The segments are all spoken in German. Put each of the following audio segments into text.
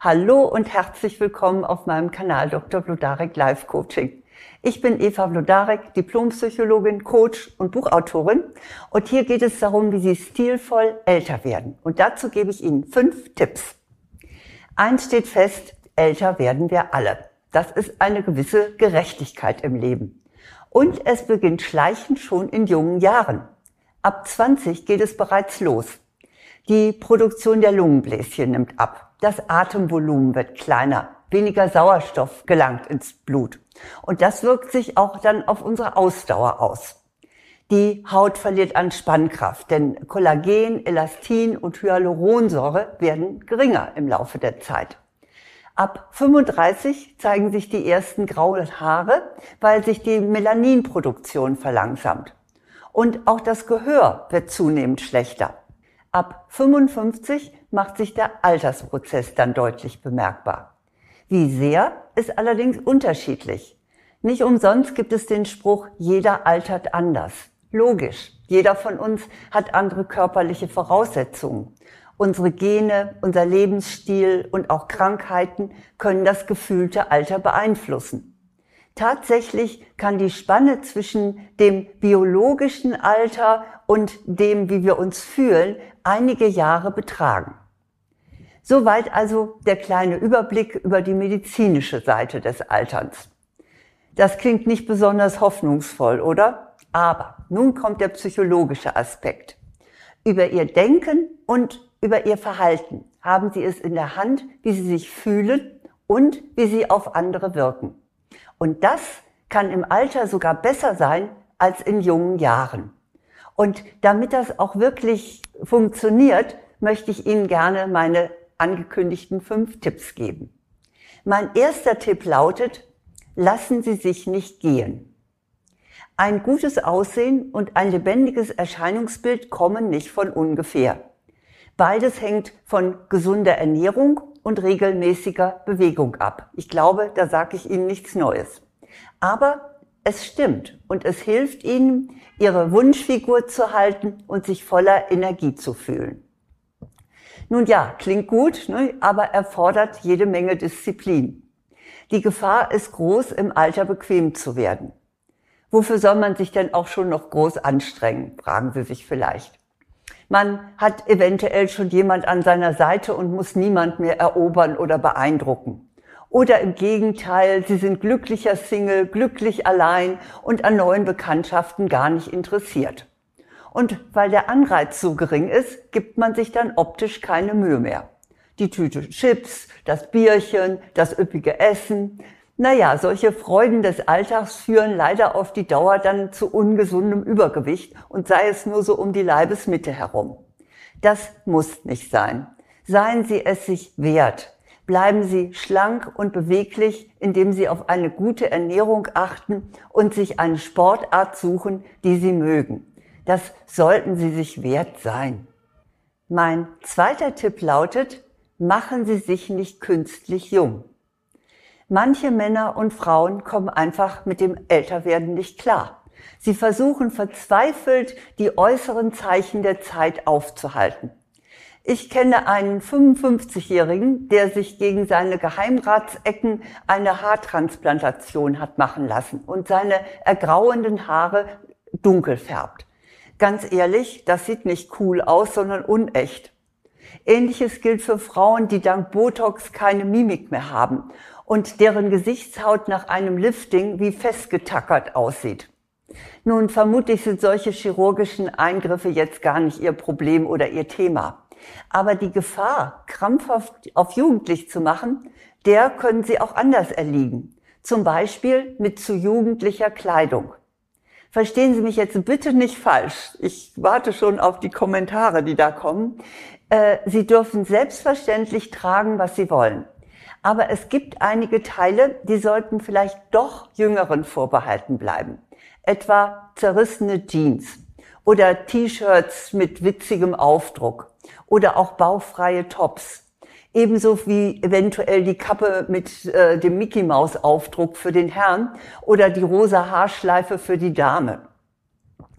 Hallo und herzlich willkommen auf meinem Kanal Dr. Blodarek Life Coaching. Ich bin Eva Blodarek, Diplompsychologin, Coach und Buchautorin. Und hier geht es darum, wie Sie stilvoll älter werden. Und dazu gebe ich Ihnen fünf Tipps. Eins steht fest, älter werden wir alle. Das ist eine gewisse Gerechtigkeit im Leben. Und es beginnt schleichend schon in jungen Jahren. Ab 20 geht es bereits los. Die Produktion der Lungenbläschen nimmt ab. Das Atemvolumen wird kleiner. Weniger Sauerstoff gelangt ins Blut. Und das wirkt sich auch dann auf unsere Ausdauer aus. Die Haut verliert an Spannkraft, denn Kollagen, Elastin und Hyaluronsäure werden geringer im Laufe der Zeit. Ab 35 zeigen sich die ersten grauen Haare, weil sich die Melaninproduktion verlangsamt. Und auch das Gehör wird zunehmend schlechter. Ab 55 macht sich der Altersprozess dann deutlich bemerkbar. Wie sehr ist allerdings unterschiedlich. Nicht umsonst gibt es den Spruch, jeder altert anders. Logisch, jeder von uns hat andere körperliche Voraussetzungen. Unsere Gene, unser Lebensstil und auch Krankheiten können das gefühlte Alter beeinflussen. Tatsächlich kann die Spanne zwischen dem biologischen Alter und dem, wie wir uns fühlen, einige Jahre betragen. Soweit also der kleine Überblick über die medizinische Seite des Alterns. Das klingt nicht besonders hoffnungsvoll, oder? Aber nun kommt der psychologische Aspekt. Über ihr Denken und über ihr Verhalten haben sie es in der Hand, wie sie sich fühlen und wie sie auf andere wirken. Und das kann im Alter sogar besser sein als in jungen Jahren. Und damit das auch wirklich funktioniert, möchte ich Ihnen gerne meine angekündigten fünf Tipps geben. Mein erster Tipp lautet, lassen Sie sich nicht gehen. Ein gutes Aussehen und ein lebendiges Erscheinungsbild kommen nicht von ungefähr. Beides hängt von gesunder Ernährung und regelmäßiger Bewegung ab. Ich glaube, da sage ich Ihnen nichts Neues. Aber es stimmt und es hilft Ihnen, Ihre Wunschfigur zu halten und sich voller Energie zu fühlen. Nun ja, klingt gut, ne, aber erfordert jede Menge Disziplin. Die Gefahr ist groß, im Alter bequem zu werden. Wofür soll man sich denn auch schon noch groß anstrengen, fragen Sie sich vielleicht. Man hat eventuell schon jemand an seiner Seite und muss niemand mehr erobern oder beeindrucken. Oder im Gegenteil, sie sind glücklicher Single, glücklich allein und an neuen Bekanntschaften gar nicht interessiert. Und weil der Anreiz so gering ist, gibt man sich dann optisch keine Mühe mehr. Die Tüte Chips, das Bierchen, das üppige Essen, naja, solche Freuden des Alltags führen leider auf die Dauer dann zu ungesundem Übergewicht und sei es nur so um die Leibesmitte herum. Das muss nicht sein. Seien Sie es sich wert. Bleiben Sie schlank und beweglich, indem Sie auf eine gute Ernährung achten und sich eine Sportart suchen, die Sie mögen. Das sollten Sie sich wert sein. Mein zweiter Tipp lautet, machen Sie sich nicht künstlich jung. Manche Männer und Frauen kommen einfach mit dem Älterwerden nicht klar. Sie versuchen verzweifelt, die äußeren Zeichen der Zeit aufzuhalten. Ich kenne einen 55-Jährigen, der sich gegen seine Geheimratsecken eine Haartransplantation hat machen lassen und seine ergrauenden Haare dunkel färbt. Ganz ehrlich, das sieht nicht cool aus, sondern unecht. Ähnliches gilt für Frauen, die dank Botox keine Mimik mehr haben und deren Gesichtshaut nach einem Lifting wie festgetackert aussieht. Nun, vermutlich sind solche chirurgischen Eingriffe jetzt gar nicht Ihr Problem oder Ihr Thema. Aber die Gefahr, krampfhaft auf jugendlich zu machen, der können Sie auch anders erliegen. Zum Beispiel mit zu jugendlicher Kleidung. Verstehen Sie mich jetzt bitte nicht falsch. Ich warte schon auf die Kommentare, die da kommen. Äh, Sie dürfen selbstverständlich tragen, was Sie wollen. Aber es gibt einige Teile, die sollten vielleicht doch Jüngeren vorbehalten bleiben. Etwa zerrissene Jeans oder T-Shirts mit witzigem Aufdruck oder auch baufreie Tops. Ebenso wie eventuell die Kappe mit äh, dem Mickey Maus Aufdruck für den Herrn oder die rosa Haarschleife für die Dame.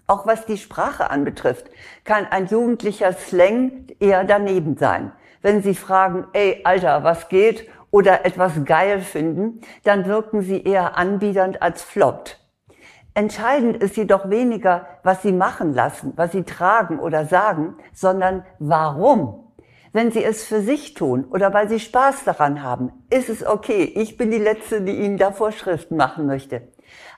Auch was die Sprache anbetrifft, kann ein jugendlicher Slang eher daneben sein. Wenn Sie fragen, ey, Alter, was geht? Oder etwas geil finden, dann wirken Sie eher anbiedernd als floppt. Entscheidend ist jedoch weniger, was Sie machen lassen, was Sie tragen oder sagen, sondern warum. Wenn Sie es für sich tun oder weil Sie Spaß daran haben, ist es okay. Ich bin die Letzte, die Ihnen da Vorschriften machen möchte.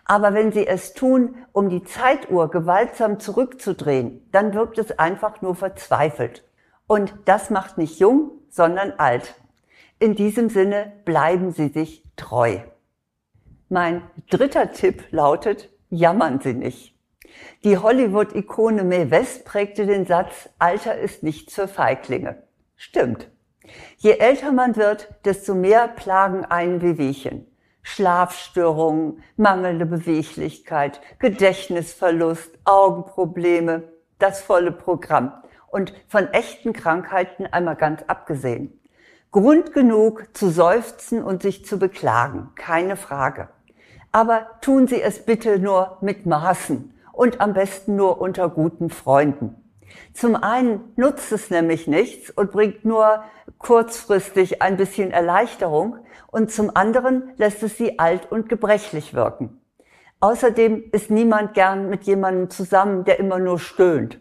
Aber wenn Sie es tun, um die Zeituhr gewaltsam zurückzudrehen, dann wirkt es einfach nur verzweifelt. Und das macht nicht jung, sondern alt. In diesem Sinne bleiben Sie sich treu. Mein dritter Tipp lautet, jammern Sie nicht. Die Hollywood-Ikone Mae West prägte den Satz, Alter ist nichts für Feiglinge. Stimmt. Je älter man wird, desto mehr plagen einen Wehwehchen. Schlafstörungen, mangelnde Beweglichkeit, Gedächtnisverlust, Augenprobleme, das volle Programm. Und von echten Krankheiten einmal ganz abgesehen. Grund genug zu seufzen und sich zu beklagen, keine Frage. Aber tun Sie es bitte nur mit Maßen und am besten nur unter guten Freunden. Zum einen nutzt es nämlich nichts und bringt nur kurzfristig ein bisschen Erleichterung und zum anderen lässt es sie alt und gebrechlich wirken. Außerdem ist niemand gern mit jemandem zusammen, der immer nur stöhnt.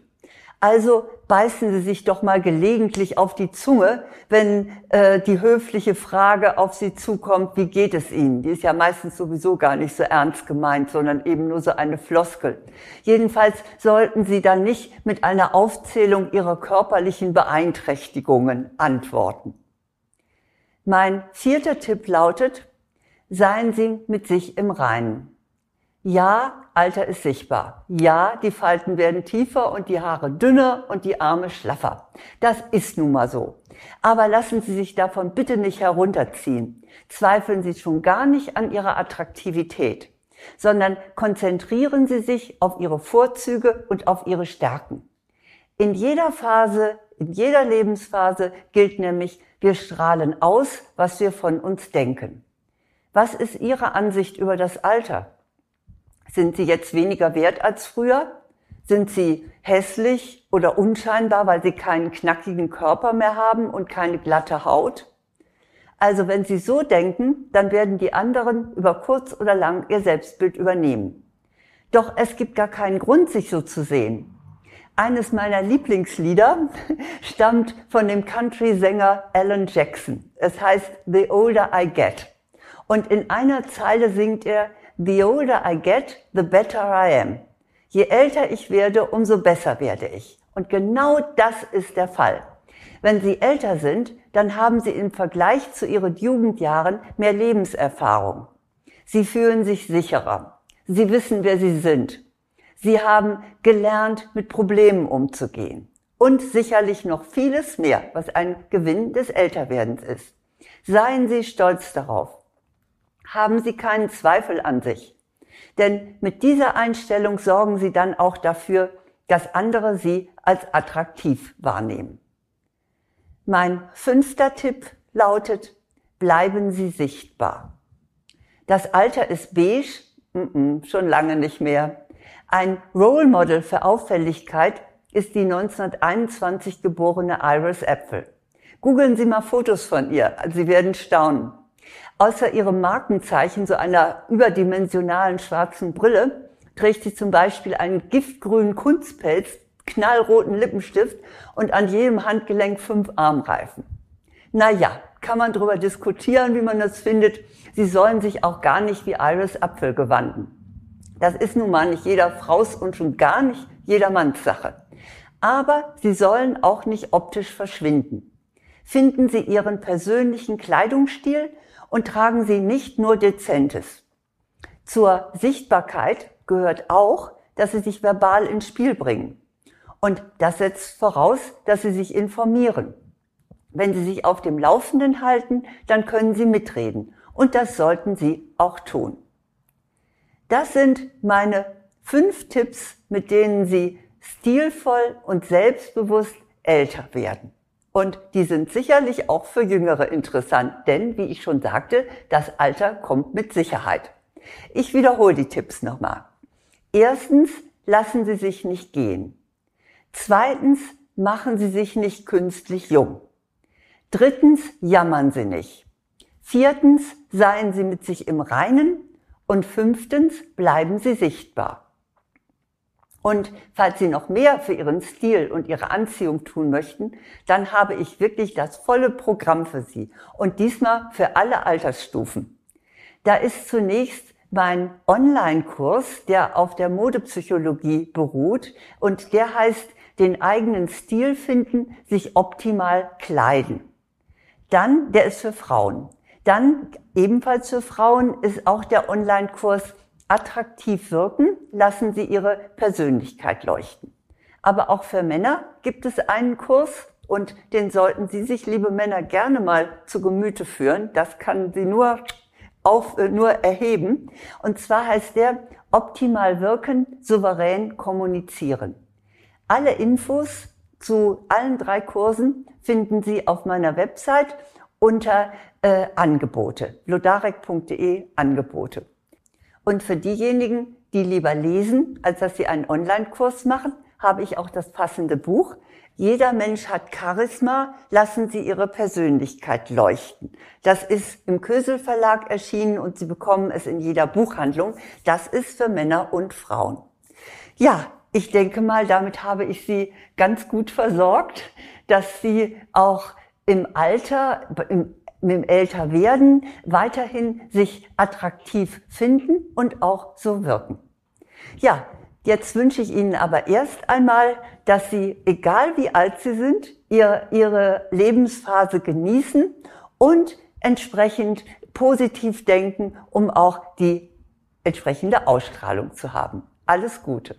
Also beißen Sie sich doch mal gelegentlich auf die Zunge, wenn äh, die höfliche Frage auf Sie zukommt, wie geht es Ihnen? Die ist ja meistens sowieso gar nicht so ernst gemeint, sondern eben nur so eine Floskel. Jedenfalls sollten Sie dann nicht mit einer Aufzählung Ihrer körperlichen Beeinträchtigungen antworten. Mein vierter Tipp lautet, seien Sie mit sich im Reinen. Ja, Alter ist sichtbar. Ja, die Falten werden tiefer und die Haare dünner und die Arme schlaffer. Das ist nun mal so. Aber lassen Sie sich davon bitte nicht herunterziehen. Zweifeln Sie schon gar nicht an Ihrer Attraktivität, sondern konzentrieren Sie sich auf Ihre Vorzüge und auf Ihre Stärken. In jeder Phase, in jeder Lebensphase gilt nämlich, wir strahlen aus, was wir von uns denken. Was ist Ihre Ansicht über das Alter? Sind sie jetzt weniger wert als früher? Sind sie hässlich oder unscheinbar, weil sie keinen knackigen Körper mehr haben und keine glatte Haut? Also wenn Sie so denken, dann werden die anderen über kurz oder lang ihr Selbstbild übernehmen. Doch es gibt gar keinen Grund, sich so zu sehen. Eines meiner Lieblingslieder stammt von dem Country-Sänger Alan Jackson. Es heißt The Older I Get. Und in einer Zeile singt er, The older I get, the better I am. Je älter ich werde, umso besser werde ich. Und genau das ist der Fall. Wenn Sie älter sind, dann haben Sie im Vergleich zu Ihren Jugendjahren mehr Lebenserfahrung. Sie fühlen sich sicherer. Sie wissen, wer Sie sind. Sie haben gelernt, mit Problemen umzugehen. Und sicherlich noch vieles mehr, was ein Gewinn des Älterwerdens ist. Seien Sie stolz darauf haben Sie keinen Zweifel an sich. Denn mit dieser Einstellung sorgen Sie dann auch dafür, dass andere Sie als attraktiv wahrnehmen. Mein fünfter Tipp lautet, bleiben Sie sichtbar. Das Alter ist beige, schon lange nicht mehr. Ein Role Model für Auffälligkeit ist die 1921 geborene Iris Apfel. Googeln Sie mal Fotos von ihr, Sie werden staunen. Außer ihrem Markenzeichen, so einer überdimensionalen schwarzen Brille, trägt sie zum Beispiel einen giftgrünen Kunstpelz, knallroten Lippenstift und an jedem Handgelenk fünf Armreifen. Naja, kann man darüber diskutieren, wie man das findet. Sie sollen sich auch gar nicht wie Iris Apfel gewanden. Das ist nun mal nicht jeder Fraus und schon gar nicht jedermanns Sache. Aber sie sollen auch nicht optisch verschwinden. Finden Sie Ihren persönlichen Kleidungsstil und tragen Sie nicht nur Dezentes. Zur Sichtbarkeit gehört auch, dass Sie sich verbal ins Spiel bringen. Und das setzt voraus, dass Sie sich informieren. Wenn Sie sich auf dem Laufenden halten, dann können Sie mitreden. Und das sollten Sie auch tun. Das sind meine fünf Tipps, mit denen Sie stilvoll und selbstbewusst älter werden. Und die sind sicherlich auch für Jüngere interessant, denn, wie ich schon sagte, das Alter kommt mit Sicherheit. Ich wiederhole die Tipps nochmal. Erstens, lassen Sie sich nicht gehen. Zweitens, machen Sie sich nicht künstlich jung. Drittens, jammern Sie nicht. Viertens, seien Sie mit sich im Reinen. Und fünftens, bleiben Sie sichtbar. Und falls Sie noch mehr für Ihren Stil und Ihre Anziehung tun möchten, dann habe ich wirklich das volle Programm für Sie. Und diesmal für alle Altersstufen. Da ist zunächst mein Online-Kurs, der auf der Modepsychologie beruht und der heißt den eigenen Stil finden, sich optimal kleiden. Dann, der ist für Frauen. Dann ebenfalls für Frauen ist auch der Online-Kurs attraktiv wirken, lassen Sie Ihre Persönlichkeit leuchten. Aber auch für Männer gibt es einen Kurs und den sollten Sie sich, liebe Männer, gerne mal zu Gemüte führen. Das kann Sie nur auf, äh, nur erheben. Und zwar heißt der optimal wirken, souverän kommunizieren. Alle Infos zu allen drei Kursen finden Sie auf meiner Website unter äh, Angebote, lodarek.de Angebote. Und für diejenigen, die lieber lesen, als dass sie einen Online-Kurs machen, habe ich auch das passende Buch. Jeder Mensch hat Charisma, lassen Sie Ihre Persönlichkeit leuchten. Das ist im Kösel Verlag erschienen und Sie bekommen es in jeder Buchhandlung. Das ist für Männer und Frauen. Ja, ich denke mal, damit habe ich Sie ganz gut versorgt, dass Sie auch im Alter, im, im Älterwerden weiterhin sich attraktiv finden und auch so wirken. Ja, jetzt wünsche ich Ihnen aber erst einmal, dass Sie, egal wie alt Sie sind, ihr, Ihre Lebensphase genießen und entsprechend positiv denken, um auch die entsprechende Ausstrahlung zu haben. Alles Gute.